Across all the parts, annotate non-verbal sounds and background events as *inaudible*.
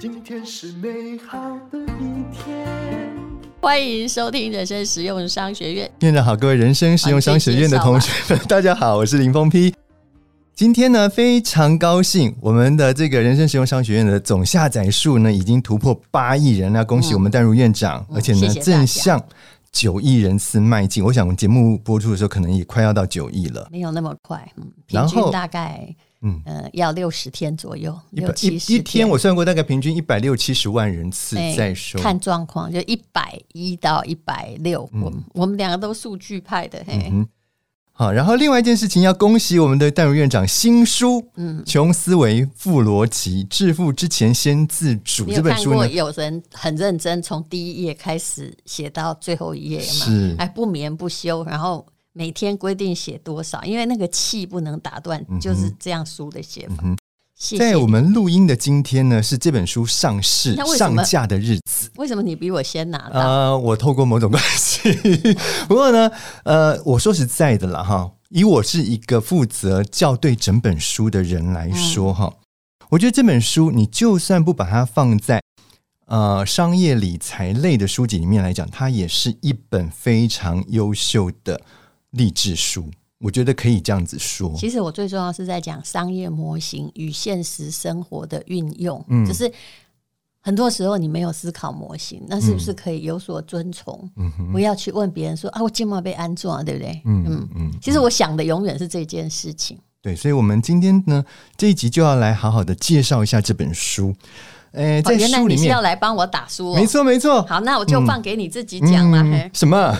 今天是美好的一天。欢迎收听人生实用商学院。院长好，各位人生实用商学院的同学们，*laughs* 大家好，我是林峰丕。今天呢，非常高兴，我们的这个人生实用商学院的总下载数呢，已经突破八亿人了。恭喜我们淡如院长，嗯、而且呢，谢谢正向九亿人次迈进。我想，节目播出的时候，可能也快要到九亿了。没有那么快，嗯，平均大概。嗯呃，要六十天左右，六七十一天，我算过，大概平均一百六七十万人次在收，看状况就一百一到一百六。我们我们两个都数据派的，嘿。嗯、好，然后另外一件事情要恭喜我们的淡如院长新书，嗯，穷思维富逻辑，致富之前先自主这本书呢，有人很认真，从第一页开始写到最后一页嘛，是，哎，不眠不休，然后。每天规定写多少？因为那个气不能打断，嗯、就是这样书的写法。嗯、谢谢。在我们录音的今天呢，是这本书上市上架的日子。为什么你比我先拿到？呃，我透过某种关系。*laughs* 不过呢，呃，我说实在的啦，哈，以我是一个负责校对整本书的人来说，哈、嗯，我觉得这本书你就算不把它放在呃商业理财类的书籍里面来讲，它也是一本非常优秀的。励志书，我觉得可以这样子说。其实我最重要是在讲商业模型与现实生活的运用。嗯，就是很多时候你没有思考模型，那是不是可以有所遵从？嗯哼，不要去问别人说啊，我今晚被安装，对不对？嗯嗯嗯。其实我想的永远是这件事情。对，所以，我们今天呢，这一集就要来好好的介绍一下这本书。哎，在书里面，你是要来帮我打书，没错没错。好，那我就放给你自己讲了。什么？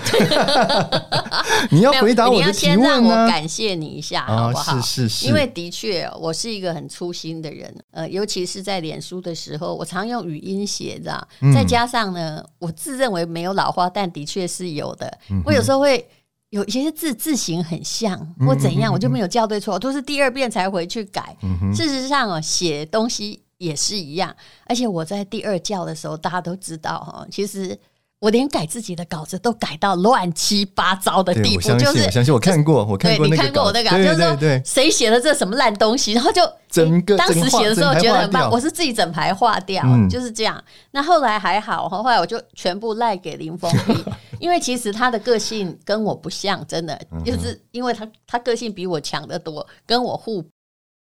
*laughs* 你要回答我的提问吗？你要先让我感谢你一下，好不好？是是是。因为的确，我是一个很粗心的人，呃，尤其是在脸书的时候，我常用语音写，知道？再加上呢，我自认为没有老花，但的确是有的。我有时候会有一些字字形很像，或怎样，我就没有校对错，我都是第二遍才回去改。事实上啊，写东西。也是一样，而且我在第二教的时候，大家都知道哈，其实我连改自己的稿子都改到乱七八糟的地步，就是我相信我看过，我看过那个稿，你看过我的稿，就是说谁写的这什么烂东西，然后就整个当时写的时候觉得很棒，我是自己整排划掉，就是这样。那后来还好，后来我就全部赖给林峰丕，*laughs* 因为其实他的个性跟我不像，真的就是因为他他个性比我强得多，跟我互补。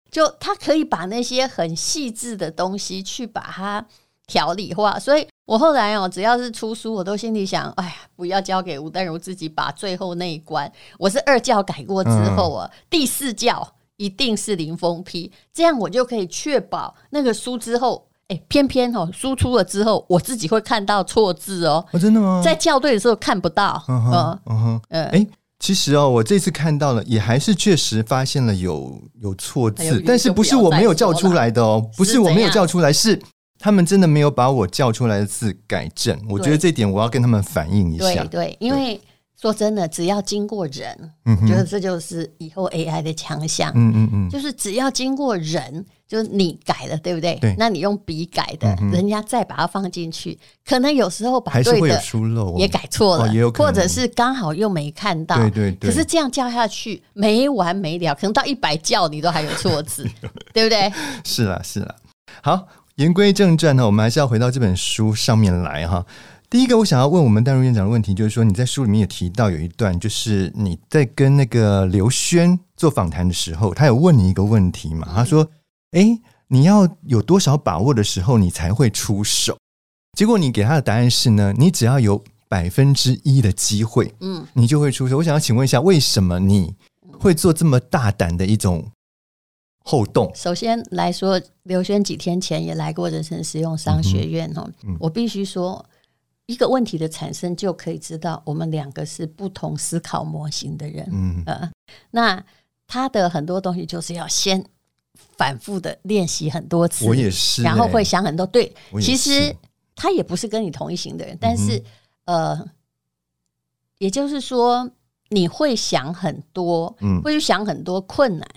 就他可以把那些很细致的东西去把它条理化，所以我后来哦，只要是出书，我都心里想，哎呀，不要交给吴淡如自己把最后那一关。我是二教改过之后啊，嗯、第四教一定是林峰批，这样我就可以确保那个书之后，哎，偏偏哦，输出了之后，我自己会看到错字哦。哦，真的吗？在校对的时候看不到。嗯哼，嗯哼，呃，哎。其实哦，我这次看到了，也还是确实发现了有有错字，但是不是我没有叫出来的哦，不是我没有叫出来，是他们真的没有把我叫出来的字改正。我觉得这点我要跟他们反映一下。对对，因为说真的，只要经过人，嗯，觉得这就是以后 AI 的强项。嗯嗯嗯，就是只要经过人。就是你改了，对不对？对，那你用笔改的，嗯、人家再把它放进去，可能有时候把对的也改错了，哦、也有可能或者是刚好又没看到。对对对。可是这样叫下去没完没了，可能到一百叫你都还有错字，*laughs* 对不对？是啦是啦。好，言归正传呢，我们还是要回到这本书上面来哈。第一个，我想要问我们戴如院长的问题，就是说你在书里面也提到有一段，就是你在跟那个刘轩做访谈的时候，他有问你一个问题嘛？他说。哎，你要有多少把握的时候，你才会出手？结果你给他的答案是呢，你只要有百分之一的机会，嗯，你就会出手。我想要请问一下，为什么你会做这么大胆的一种后动？首先来说，刘轩几天前也来过人生实用商学院哦，嗯嗯、我必须说，一个问题的产生就可以知道，我们两个是不同思考模型的人。嗯呃，那他的很多东西就是要先。反复的练习很多次，我也是、欸，然后会想很多。对，其实他也不是跟你同一型的人，但是、嗯、呃，也就是说你会想很多，嗯，会去想很多困难。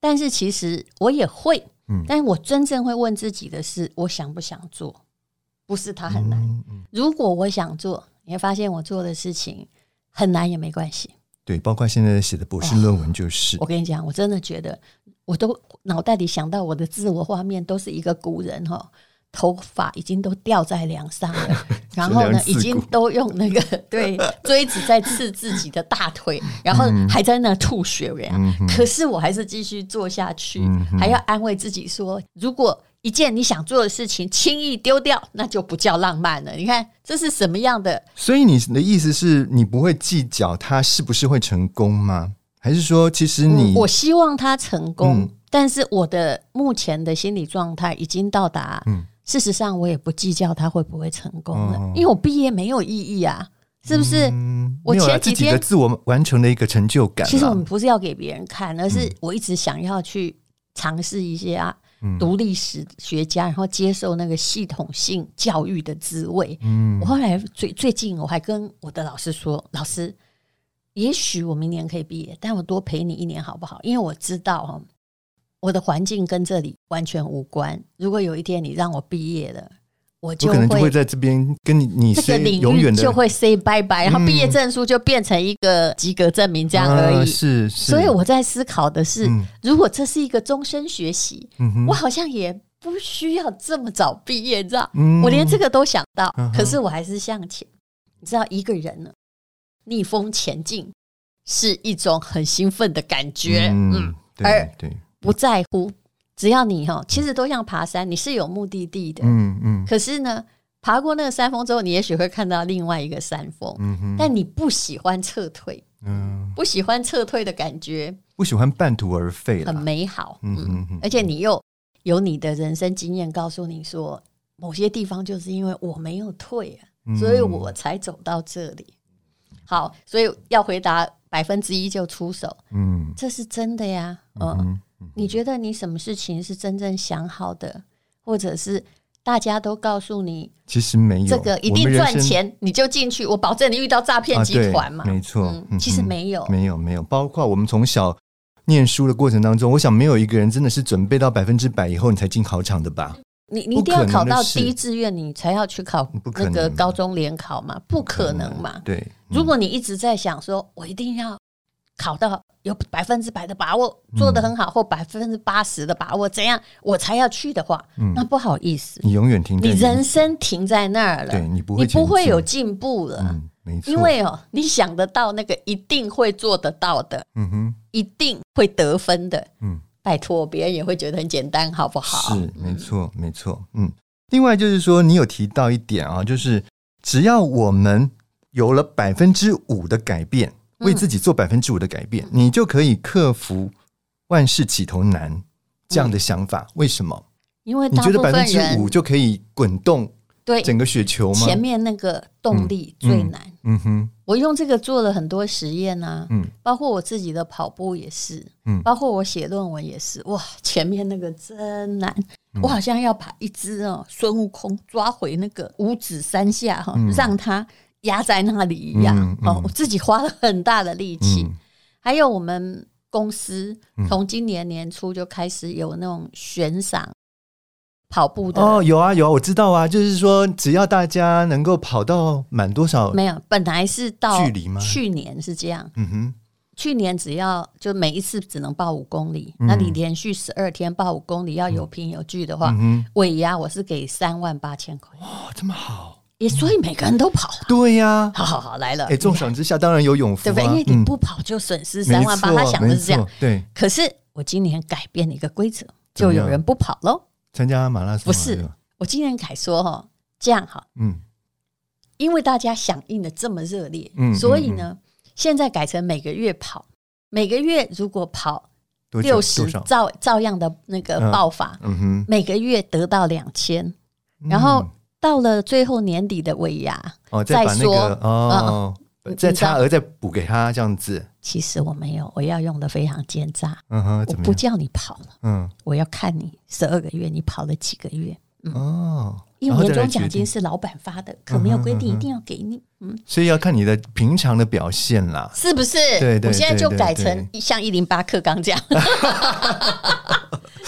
但是其实我也会，嗯，但是我真正会问自己的是，我想不想做？不是他很难。嗯嗯、如果我想做，你会发现我做的事情很难也没关系。对，包括现在写的博士论文就是。哦、我跟你讲，我真的觉得，我都脑袋里想到我的自我画面都是一个古人哈、哦。头发已经都掉在梁上了，*laughs* 然后呢，已经都用那个对锥子在刺自己的大腿，然后还在那吐血呀。可是我还是继续做下去，还要安慰自己说，如果一件你想做的事情轻易丢掉，那就不叫浪漫了。你看这是什么样的？所以你的意思是你不会计较他是不是会成功吗？还是说，其实你我希望他成功，但是我的目前的心理状态已经到达嗯。事实上，我也不计较他会不会成功了，因为我毕业没有意义啊，是不是？我前几天自我完成的一个成就感。其实我们不是要给别人看，而是我一直想要去尝试一些啊，读历史学家，然后接受那个系统性教育的滋味。我后来最最近我还跟我的老师说，老师，也许我明年可以毕业，但我多陪你一年好不好？因为我知道哈。我的环境跟这里完全无关。如果有一天你让我毕业了，我就可能就会在这边跟你你这个领域就会 say bye bye，然后毕业证书就变成一个及格证明这样而已。是是。所以我在思考的是，如果这是一个终身学习，我好像也不需要这么早毕业，你知道？我连这个都想到，可是我还是向前。你知道，一个人呢，逆风前进是一种很兴奋的感觉。嗯，对对。不在乎，只要你哈，其实都像爬山，你是有目的地的，嗯嗯。可是呢，爬过那个山峰之后，你也许会看到另外一个山峰，嗯哼。但你不喜欢撤退，嗯，不喜欢撤退的感觉，不喜欢半途而废，很美好，嗯嗯。嗯。而且你又有你的人生经验告诉你说，某些地方就是因为我没有退啊，所以我才走到这里。好，所以要回答百分之一就出手，嗯，这是真的呀，嗯。你觉得你什么事情是真正想好的，或者是大家都告诉你，其实没有这个一定赚钱，你就进去，我保证你遇到诈骗集团嘛？没错，其实没有，没有，没有。包括我们从小念书的过程当中，我想没有一个人真的是准备到百分之百以后你才进考场的吧？你你一定要考到第一志愿，你才要去考那个高中联考嘛？不可能嘛？对，如果你一直在想说，我一定要。考到有百分之百的把握，做得很好，或百分之八十的把握，怎样我才要去的话，那不好意思，你永远停，你人生停在那儿了，对你不会，你不会有进步了，没错，因为哦，你想得到那个一定会做得到的，嗯哼，一定会得分的，嗯，拜托，别人也会觉得很简单，好不好？是，没错，没错，嗯。另外就是说，你有提到一点啊，就是只要我们有了百分之五的改变。为自己做百分之五的改变，嗯、你就可以克服万事起头难这样的想法。嗯、为什么？因为你觉得百分之五就可以滚动对整个雪球吗？前面那个动力最难。嗯，嗯哼，我用这个做了很多实验呢、啊。嗯，包括我自己的跑步也是。嗯，包括我写论文也是。哇，前面那个真难。嗯、我好像要把一只哦孙悟空抓回那个五指山下哈，嗯、让他。压在那里一样、嗯嗯、哦，我自己花了很大的力气。嗯、还有我们公司从今年年初就开始有那种悬赏跑步的哦，有啊有啊，我知道啊，就是说只要大家能够跑到满多少，没有，本来是到距离吗？去年是这样，嗯哼，去年只要就每一次只能报五公里，嗯、那你连续十二天报五公里要有凭有据的话，嗯、尾牙我是给三万八千块，哇，这么好。也所以每个人都跑了，对呀，好好好来了。哎，重赏之下当然有勇夫，对不对？因为你不跑就损失三万八，他想的是这样。对，可是我今年改变了一个规则，就有人不跑喽。参加马拉松？不是，我今年改说哈，这样哈，嗯，因为大家响应的这么热烈，嗯，所以呢，现在改成每个月跑，每个月如果跑六十，照照样的那个报法，嗯哼，每个月得到两千，然后。到了最后年底的尾牙，哦，再把那个哦，再差额再补给他这样子。其实我没有，我要用的非常奸诈。嗯哼，我不叫你跑了，嗯，我要看你十二个月你跑了几个月。哦，因为年终奖金是老板发的，可没有规定一定要给你。嗯，所以要看你的平常的表现啦，是不是？对对，我现在就改成像一零八课纲这样。*laughs*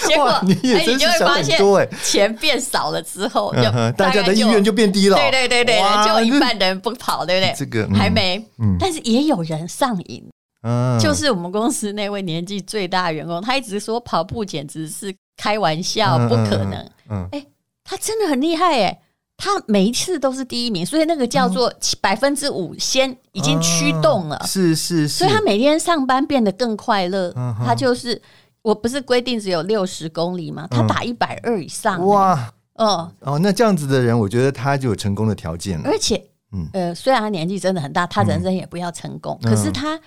结果你也真是想很多哎，钱变少了之后，就大家的意愿就变低了。对对对对，就一半的人不跑，对不对？这个还没，但是也有人上瘾。嗯，就是我们公司那位年纪最大的员工，他一直说跑步简直是开玩笑，嗯、不可能。嗯，哎、他真的很厉害哎、欸，他每一次都是第一名，所以那个叫做百分之五先已经驱动了，是是是，所以他每天上班变得更快乐。嗯、他就是，我不是规定只有六十公里吗？他打一百二以上、欸，哇，哦哦，那这样子的人，我觉得他就有成功的条件了，而且。嗯，呃，虽然他年纪真的很大，他人生也不要成功，嗯、可是他。嗯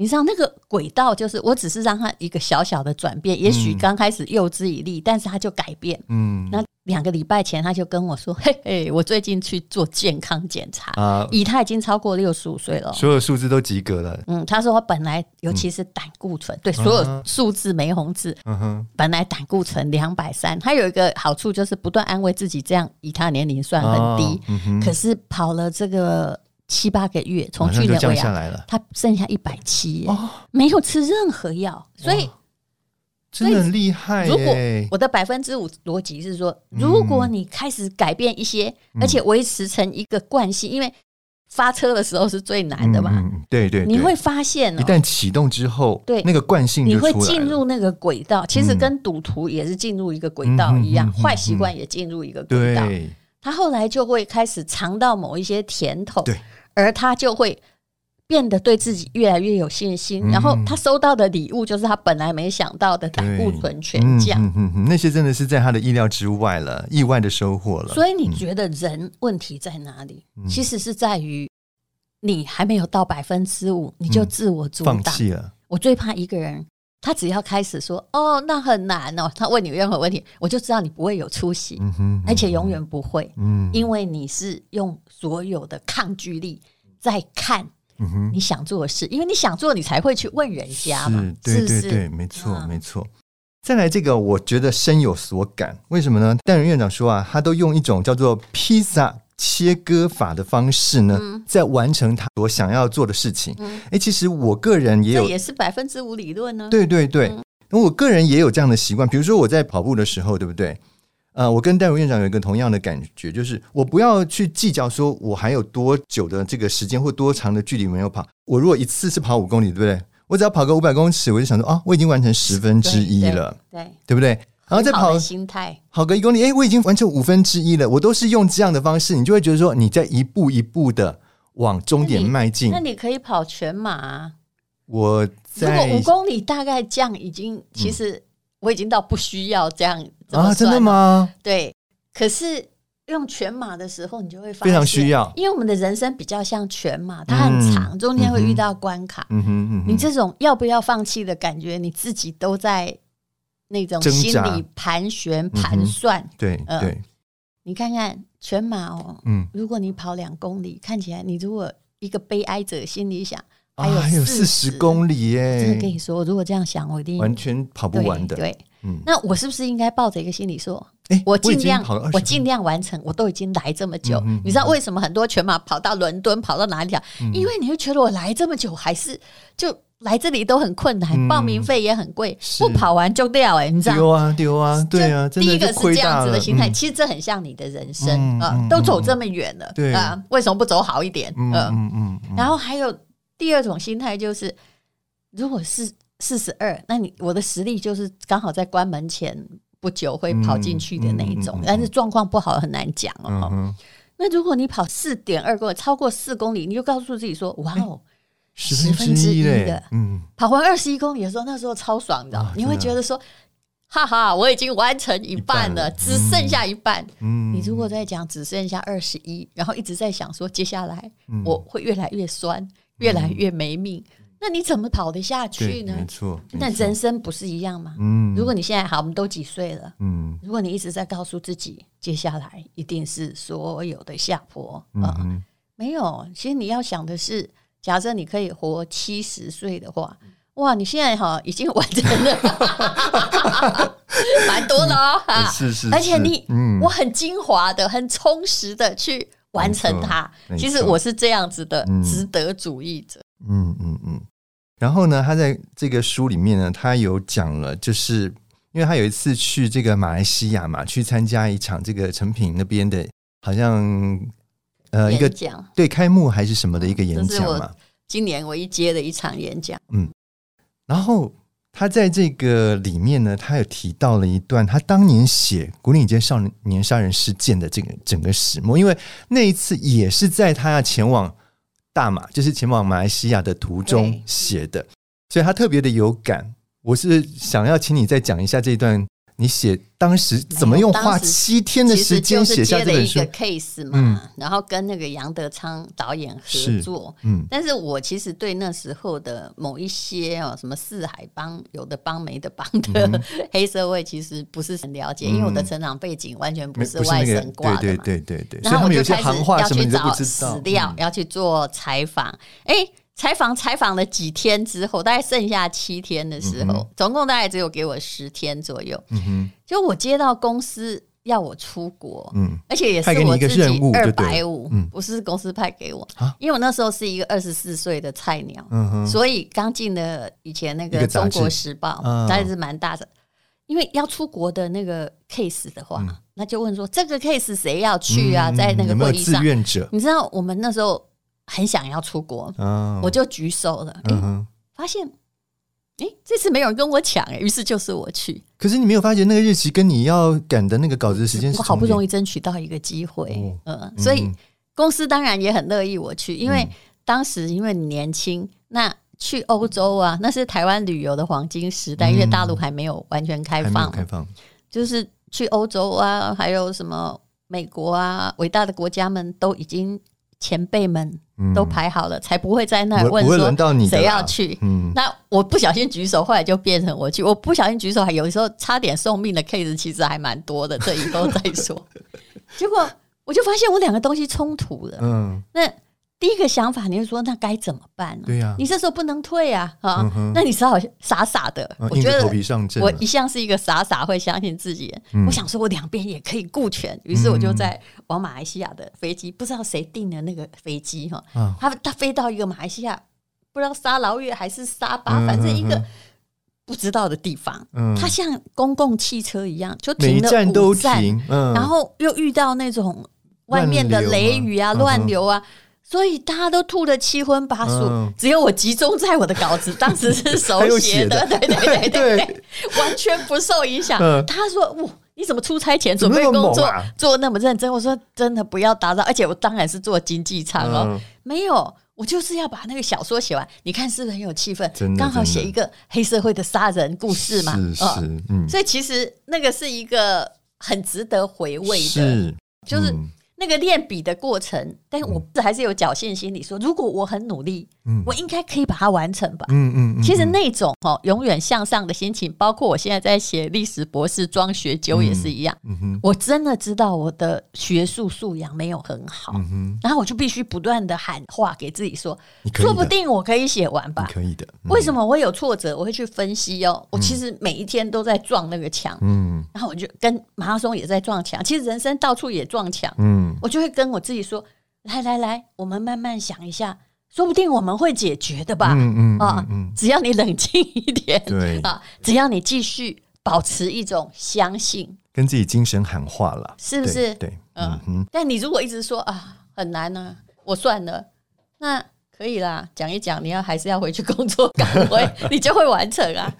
你知道那个轨道就是，我只是让他一个小小的转变，也许刚开始诱之以利，但是他就改变。嗯，那两个礼拜前他就跟我说：“ *laughs* 嘿嘿，我最近去做健康检查啊，以他已经超过六十五岁了，所有数字都及格了。”嗯，他说我本来尤其是胆固醇，对所有数字没红字，嗯哼，本来胆固醇两百三，他有一个好处就是不断安慰自己，这样以他年龄算很低，可是跑了这个。七八个月，从去年降下来了，他剩下一百七，没有吃任何药，所以真的很厉害。如果我的百分之五逻辑是说，如果你开始改变一些，而且维持成一个惯性，因为发车的时候是最难的嘛。对对，你会发现，一旦启动之后，对那个惯性，你会进入那个轨道。其实跟赌徒也是进入一个轨道一样，坏习惯也进入一个轨道。他后来就会开始尝到某一些甜头。对。而他就会变得对自己越来越有信心，嗯、然后他收到的礼物就是他本来没想到的胆固醇全降，嗯嗯嗯，那些真的是在他的意料之外了，意外的收获了。所以你觉得人问题在哪里？嗯、其实是在于你还没有到百分之五，你就自我阻挡、了。我最怕一个人。他只要开始说哦，那很难哦。他问你任何问题，我就知道你不会有出息，嗯哼，而且永远不会，嗯，因为你是用所有的抗拒力在看，你想做的事，因为你想做，你才会去问人家嘛，是，对对对，没错没错。再来这个，我觉得深有所感，为什么呢？戴仁院长说啊，他都用一种叫做披萨。切割法的方式呢，嗯、在完成他所想要做的事情。哎、嗯欸，其实我个人也有，这也是百分之五理论呢。对对对，那、嗯、我个人也有这样的习惯。比如说我在跑步的时候，对不对？呃，我跟戴维院长有一个同样的感觉，就是我不要去计较说我还有多久的这个时间或多长的距离没有跑。我如果一次是跑五公里，对不对？我只要跑个五百公尺，我就想说啊，我已经完成十分之一了，对，对，不对？然后再跑心态，跑个一公里，哎，我已经完成五分之一了。我都是用这样的方式，你就会觉得说你在一步一步的往终点迈进。那你可以跑全马啊。我在如果五公里大概这样，已经其实我已经到不需要这样啊，真的吗？对。可是用全马的时候，你就会发现非常需要，因为我们的人生比较像全马，它很长，中间会遇到关卡。嗯哼嗯，你这种要不要放弃的感觉，你自己都在。那种心里盘旋盘算，嗯、对对、呃，你看看全马哦，嗯，如果你跑两公里，看起来你如果一个悲哀者心里想，还有还有四十公里耶，真的跟你说，如果这样想，我一定完全跑不完的。对，那我是不是应该抱着一个心理说，欸、我尽量我尽量完成，我都已经来这么久，嗯、你知道为什么很多全马跑到伦敦跑到哪里啊？嗯、因为你会觉得我来这么久还是就。来这里都很困难，报名费也很贵，不跑完就掉哎，你知道？丢啊丢啊，对啊，第一个是这样子的心态，其实这很像你的人生啊，都走这么远了，对。啊，为什么不走好一点？嗯嗯嗯。然后还有第二种心态就是，如果是四十二，那你我的实力就是刚好在关门前不久会跑进去的那一种，但是状况不好很难讲哦。那如果你跑四点二公里，超过四公里，你就告诉自己说：哇哦。十分之一的，嗯，跑完二十一公里的时候，那时候超爽的，哦、你会觉得说，哈哈，我已经完成一半了，只剩下一半。嗯，你如果在讲只剩下二十一，然后一直在想说接下来我会越来越酸，嗯、越来越没命，嗯、那你怎么跑得下去呢？没错，那人生不是一样吗？嗯，如果你现在好，我们都几岁了？嗯，如果你一直在告诉自己，接下来一定是所有的下坡啊，没有，其实你要想的是。假设你可以活七十岁的话，哇！你现在哈已经完成了，*laughs* 蛮多的哦，哈！是是，而且你，嗯，我很精华的、很充实的去完成它。其实我是这样子的值得主义者。嗯嗯嗯。然后呢，他在这个书里面呢，他有讲了，就是因为他有一次去这个马来西亚嘛，去参加一场这个成品那边的，好像。呃，一个讲对开幕还是什么的一个演讲嘛，今年唯一接的一场演讲。嗯，然后他在这个里面呢，他有提到了一段他当年写古岭街少年杀人事件的这个整个始末，因为那一次也是在他要前往大马，就是前往马来西亚的途中写的，所以他特别的有感。我是想要请你再讲一下这一段。你写当时怎么用花七天的时间写下这本书？一个 case 嘛，嗯、然后跟那个杨德昌导演合作。嗯，但是我其实对那时候的某一些哦，什么四海帮有的帮没的帮的 *laughs* 黑社会，其实不是很了解，嗯、因为我的成长背景完全不是外省挂的嘛。对对对对对。然后我就开始要去找史料，要去做采访。哎。采访采访了几天之后，大概剩下七天的时候，嗯、总共大概只有给我十天左右。嗯哼，就我接到公司要我出国，嗯，而且也是我自己二百五，不是公司派给我，啊、因为我那时候是一个二十四岁的菜鸟，嗯哼，所以刚进的以前那个《中国时报》还是蛮大的，因为要出国的那个 case 的话，嗯、那就问说这个 case 谁要去啊？嗯、在那个会议上，志愿者？你知道我们那时候。很想要出国，哦、我就举手了。哎、嗯哼，发现，哎，这次没有人跟我抢，哎，于是就是我去。可是你没有发觉那个日期跟你要赶的那个稿子的时间，我好不容易争取到一个机会，哦、嗯，所以公司当然也很乐意我去，因为当时因为你年轻，那去欧洲啊，那是台湾旅游的黄金时代，嗯、因为大陆还没有完全开放，开放，就是去欧洲啊，还有什么美国啊，伟大的国家们都已经。前辈们都排好了，嗯、才不会在那问说谁要去。嗯、那我不小心举手，后来就变成我去。我不小心举手，还有时候差点送命的 case，其实还蛮多的。这以后再说。*laughs* 结果我就发现我两个东西冲突了。嗯，那。第一个想法，你就说那该怎么办呢？对呀，你这时候不能退啊！啊，那你只好傻傻的。我觉得我一向是一个傻傻会相信自己。我想说，我两边也可以顾全，于是我就在往马来西亚的飞机，不知道谁订的那个飞机哈，他他飞到一个马来西亚，不知道沙劳越还是沙巴，反正一个不知道的地方。它像公共汽车一样，就停了五站，然后又遇到那种外面的雷雨啊、乱流啊。所以大家都吐得七荤八素，嗯、只有我集中在我的稿子，*laughs* 当时是手写的，*laughs* 对对对 *laughs* 对对，完全不受影响。嗯、他说：“哇，你怎么出差前准备工作做那么认真？”我说：“真的不要打扰。”而且我当然是做经济舱哦，嗯、没有，我就是要把那个小说写完。你看是不是很有气氛？刚好写一个黑社会的杀人故事嘛。是是，嗯，所以其实那个是一个很值得回味的，是就是。那个练笔的过程，但是我还是有侥幸心理，说如果我很努力，嗯，我应该可以把它完成吧。嗯嗯，嗯，其实那种哦，永远向上的心情，包括我现在在写历史博士装学究也是一样。嗯哼，我真的知道我的学术素养没有很好，嗯哼，然后我就必须不断的喊话给自己说，说不定我可以写完吧。可以的。为什么我有挫折？我会去分析哦。我其实每一天都在撞那个墙，嗯，然后我就跟马拉松也在撞墙，其实人生到处也撞墙，嗯。我就会跟我自己说：“来来来，我们慢慢想一下，说不定我们会解决的吧。嗯”嗯啊，只要你冷静一点，对啊，只要你继续保持一种相信，跟自己精神喊话了，是不是？对，嗯哼。但你如果一直说啊很难呢，我算了，那可以啦，讲一讲，你要还是要回去工作岗位，*laughs* 你就会完成啊。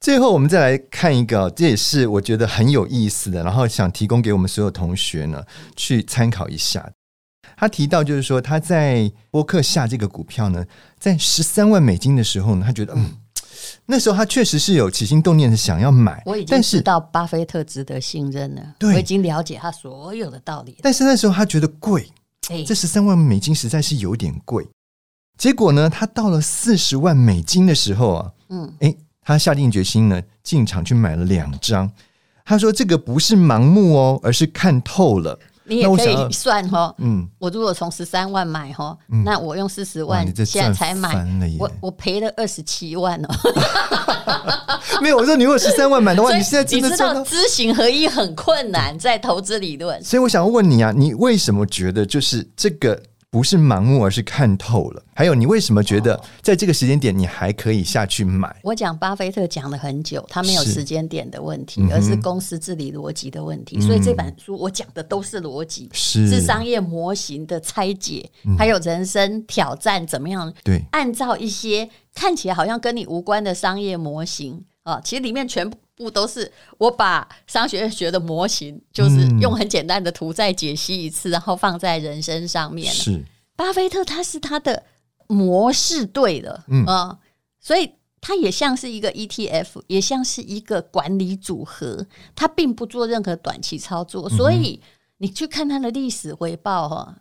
最后，我们再来看一个，这也是我觉得很有意思的，然后想提供给我们所有同学呢去参考一下。他提到，就是说他在波克下这个股票呢，在十三万美金的时候呢，他觉得嗯，那时候他确实是有起心动念的想要买，我已经知道巴菲特值得信任了，对，我已经了解他所有的道理。但是那时候他觉得贵，欸、这十三万美金实在是有点贵。结果呢，他到了四十万美金的时候啊，嗯，哎。他下定决心呢，进场去买了两张。他说：“这个不是盲目哦，而是看透了。”你也可以算哈，嗯，我如果从十三万买哈，那我用四十万现在才买，我我赔了二十七万哦。*laughs* 没有，我说你如果十三万买的话，你现在真的知道知行合一很困难，在投资理论。所以我想问你啊，你为什么觉得就是这个不是盲目，而是看透了。还有，你为什么觉得在这个时间点你还可以下去买？我讲巴菲特讲了很久，他没有时间点的问题，是而是公司治理逻辑的问题。嗯、所以这本书我讲的都是逻辑，是，是商业模型的拆解，嗯、还有人生挑战怎么样？对，按照一些看起来好像跟你无关的商业模型啊，其实里面全部都是我把商学院学的模型，就是用很简单的图再解析一次，然后放在人生上面。是。巴菲特他是他的模式对了，嗯所以他也像是一个 ETF，也像是一个管理组合，他并不做任何短期操作，所以你去看他的历史回报哈，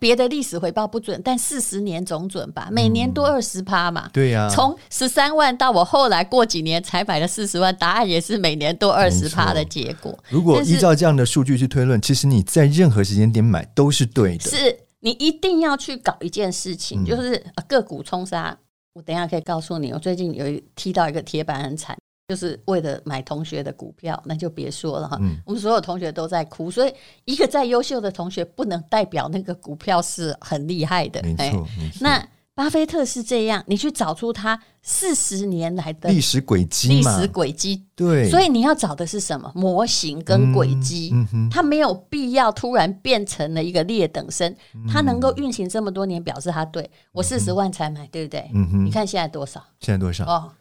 别的历史回报不准，但四十年总准吧，每年多二十趴嘛，对呀，从十三万到我后来过几年才买了四十万，答案也是每年多二十趴的结果。如果依照这样的数据去推论，其实你在任何时间点买都是对的，是。你一定要去搞一件事情，嗯、就是个股冲杀。我等一下可以告诉你，我最近有踢到一个铁板很惨，就是为了买同学的股票，那就别说了哈。嗯、我们所有同学都在哭，所以一个再优秀的同学，不能代表那个股票是很厉害的。没错。那巴菲特是这样，你去找出他四十年来的历史轨迹，历史轨迹对，所以你要找的是什么模型跟轨迹？嗯嗯、它没有必要突然变成了一个劣等生，他、能够运行这么多年，表示他对。我四十万才买，对不对？嗯哼，你看现在多少？现在多少？哦，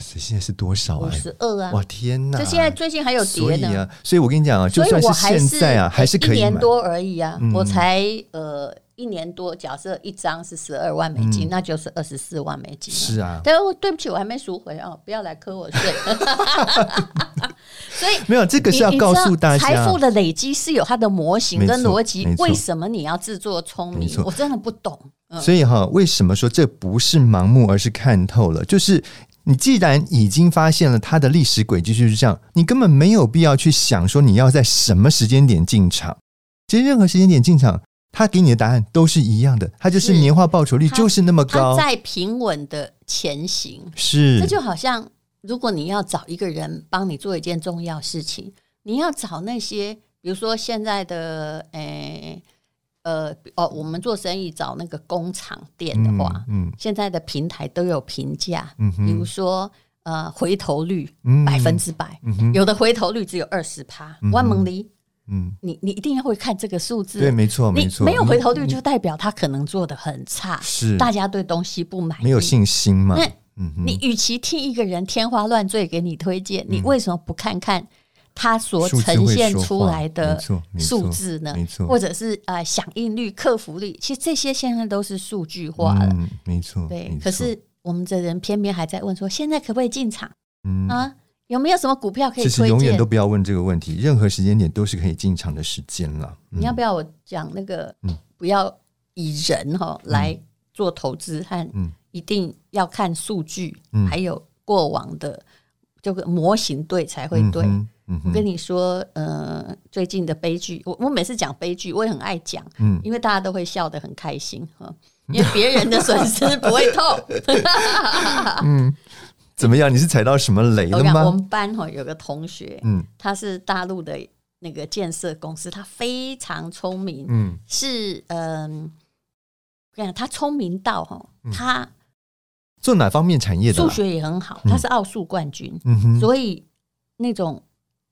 现在是多少啊？五十二啊！哇天哪！这现在最近还有跌呢。所以啊，所以我跟你讲啊，就算是现在啊，还是可以买。一年多而已啊，嗯、我才呃。一年多，假设一张是十二万美金，嗯、那就是二十四万美金。是啊，但是对不起，我还没赎回啊、哦，不要来磕我税。*laughs* 所以没有这个是要告诉大家，财富的累积是有它的模型跟逻辑。为什么你要自作聪明？我真的不懂。嗯、所以哈，为什么说这不是盲目，而是看透了？就是你既然已经发现了它的历史轨迹就是这样，你根本没有必要去想说你要在什么时间点进场。其实任何时间点进场。它给你的答案都是一样的，它就是年化报酬率就是那么高，在平稳的前行。是，这就好像如果你要找一个人帮你做一件重要事情，你要找那些，比如说现在的，诶、欸，呃，哦，我们做生意找那个工厂店的话，嗯，嗯。现在的平台都有评价，嗯哼，比如说呃，回头率百分之百，嗯哼，有的回头率只有二十趴，万蒙里。嗯，你你一定要会看这个数字，对，没错，没错，没有回头率就代表他可能做得很差，是。大家对东西不满意，没有信心嘛？那你与其听一个人天花乱坠给你推荐，你为什么不看看他所呈现出来的数字呢？没错，或者是呃响应率、客服率，其实这些现在都是数据化了，没错，对。可是我们这人偏偏还在问说，现在可不可以进场？嗯啊。有没有什么股票可以推荐？其实永远都不要问这个问题，任何时间点都是可以进场的时间了。嗯、你要不要我讲那个？嗯、不要以人哈来做投资，和一定要看数据，嗯、还有过往的这个模型对才会对。嗯嗯、我跟你说，呃，最近的悲剧，我我每次讲悲剧，我也很爱讲，嗯、因为大家都会笑得很开心哈，*laughs* 因为别人的损失不会痛。*laughs* 嗯。怎么样？你是踩到什么雷了吗？我们班哈有个同学，嗯，他是大陆的那个建设公司，他非常聪明，嗯，是嗯，我跟你讲，他聪明到哈，他做哪方面产业的？数学也很好，他是奥数冠军，嗯哼，所以那种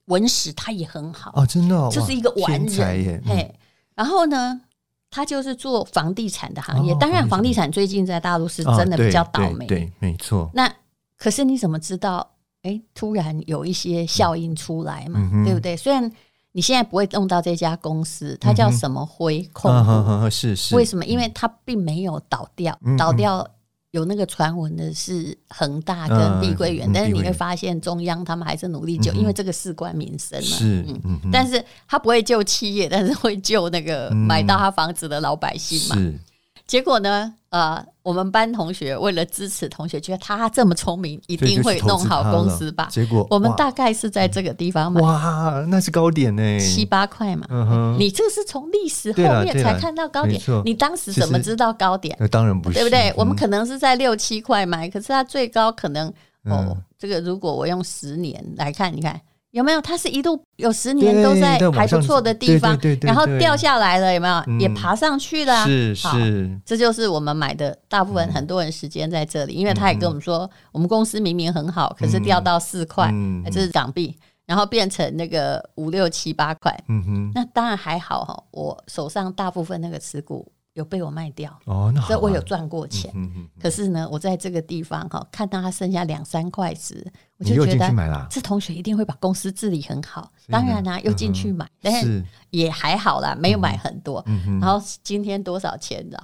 文史他也很好哦，真的，哦就是一个完人，嘿。然后呢，他就是做房地产的行业，当然房地产最近在大陆是真的比较倒霉，对，没错。那可是你怎么知道？哎，突然有一些效应出来嘛，嗯、对不对？虽然你现在不会用到这家公司，它叫什么辉控股？嗯啊、是是。为什么？因为它并没有倒掉，嗯、倒掉有那个传闻的是恒大跟碧桂园，嗯、但是你会发现中央他们还是努力救，嗯、因为这个事关民生嘛。是，嗯哼，但是他不会救企业，但是会救那个买到他房子的老百姓嘛。是。结果呢？呃，我们班同学为了支持同学，觉得他这么聪明，一定会弄好公司吧？结果我们大概是在这个地方买，哇，那是高点呢，七八块嘛。嗯哼，你这是从历史后面才看到高点，你当时怎么知道高点？那当然不是，对不对？我们可能是在六七块买，可是它最高可能哦，这个如果我用十年来看，你看有没有？它是一度有十年都在还不错的地方，然后掉下来了，有没有？嗯、也爬上去了。是是，这就是我们买的大部分很多人时间在这里，嗯、因为他也跟我们说，我们公司明明很好，可是掉到四块，嗯、这是港币，然后变成那个五六七八块。嗯哼，那当然还好哈，我手上大部分那个持股。有被我卖掉哦，那好，所以我有赚过钱。嗯嗯嗯、可是呢，我在这个地方哈，看到它剩下两三块时，我就觉得这同学一定会把公司治理很好。当然啦、啊，又进去买，嗯、但是也还好啦，没有买很多。嗯嗯、然后今天多少钱的？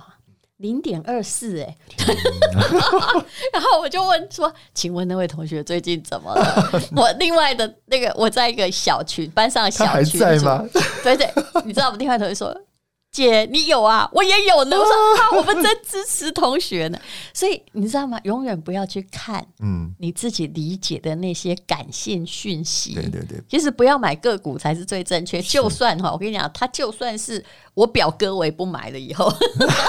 零点二四哎。*laughs* 然后我就问说：“请问那位同学最近怎么了？”我另外的那个我在一个小群班上小群对对，你知道我们另外同学说。姐，你有啊，我也有呢。我说啊，我们真支持同学呢。*laughs* 所以你知道吗？永远不要去看，嗯，你自己理解的那些感性讯息。对对对，其实不要买个股才是最正确。就算哈，我跟你讲，他就算是我表哥，我也不买了。以后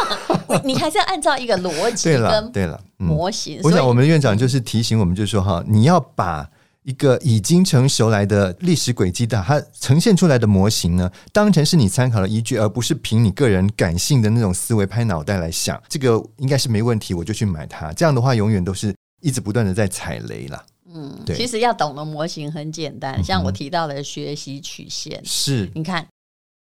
*laughs* 你还是要按照一个逻辑跟对了模型。我想我们的院长就是提醒我们，就是说哈，你要把。一个已经成熟来的历史轨迹的，它呈现出来的模型呢，当成是你参考的依据，而不是凭你个人感性的那种思维拍脑袋来想，这个应该是没问题，我就去买它。这样的话，永远都是一直不断的在踩雷了。嗯，对。其实要懂的模型很简单，像我提到的学习曲线，嗯、是，你看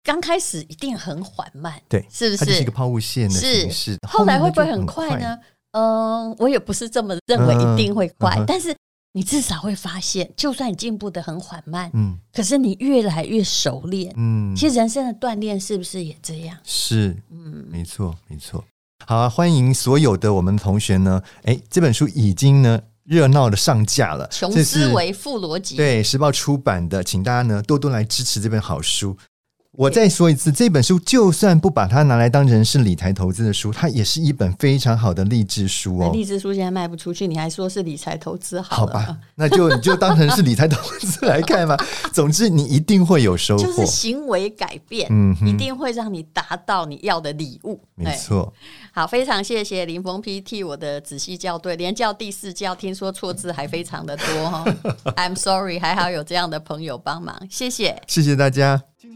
刚开始一定很缓慢，对，是不是？它就是一个抛物线的形式，是。后来会不会很快呢？嗯、呃，我也不是这么认为，一定会快，嗯、但是。你至少会发现，就算你进步的很缓慢，嗯，可是你越来越熟练，嗯，其实人生的锻炼是不是也这样？是，嗯，没错，没错。好啊，欢迎所有的我们同学呢，哎，这本书已经呢热闹的上架了，穷思维富逻辑，对，时报出版的，请大家呢多多来支持这本好书。我再说一次，这本书就算不把它拿来当成是理财投资的书，它也是一本非常好的励志书哦。励志书现在卖不出去，你还说是理财投资好？好吧，*laughs* 那就你就当成是理财投资来看吧。总之，你一定会有收获，就是行为改变，嗯，一定会让你达到你要的礼物。没错。好，非常谢谢林峰 P 替我的仔细校对，连校第四校，听说错字还非常的多哈。*laughs* I'm sorry，还好有这样的朋友帮忙，谢谢，谢谢大家。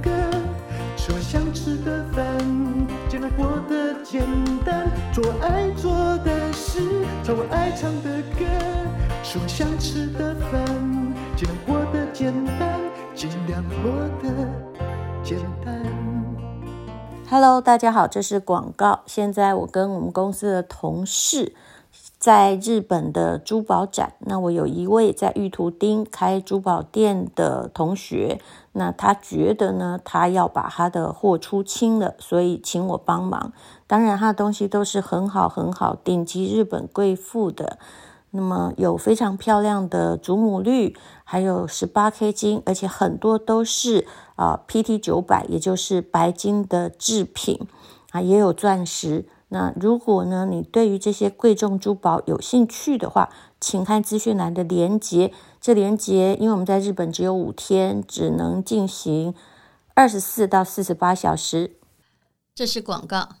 歌，简单。做爱做的事，唱我爱唱的歌，吃我想吃的饭，尽量过得简单，尽量过得简单。Hello，大家好，这是广告。现在我跟我们公司的同事在日本的珠宝展，那我有一位在玉图町开珠宝店的同学，那他觉得呢，他要把他的货出清了，所以请我帮忙。当然，它的东西都是很好很好，顶级日本贵妇的。那么有非常漂亮的祖母绿，还有十八 K 金，而且很多都是啊、PT 九百，也就是白金的制品啊，也有钻石。那如果呢，你对于这些贵重珠宝有兴趣的话，请看资讯栏的连接。这连接，因为我们在日本只有五天，只能进行二十四到四十八小时。这是广告。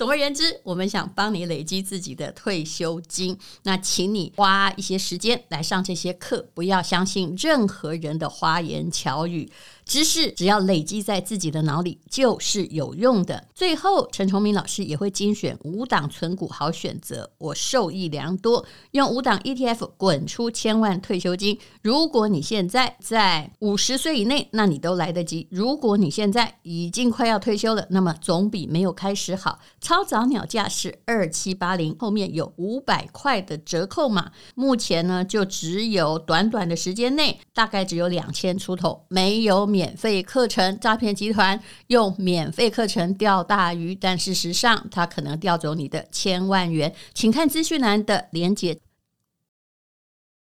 总而言之，我们想帮你累积自己的退休金，那请你花一些时间来上这些课，不要相信任何人的花言巧语。知识只要累积在自己的脑里就是有用的。最后，陈崇明老师也会精选五档存股好选择，我受益良多。用五档 ETF 滚出千万退休金。如果你现在在五十岁以内，那你都来得及；如果你现在已经快要退休了，那么总比没有开始好。超早鸟价是二七八零，后面有五百块的折扣码。目前呢，就只有短短的时间内，大概只有两千出头，没有免。免费课程，诈骗集团用免费课程钓大鱼，但事实上他可能钓走你的千万元。请看资讯栏的连接。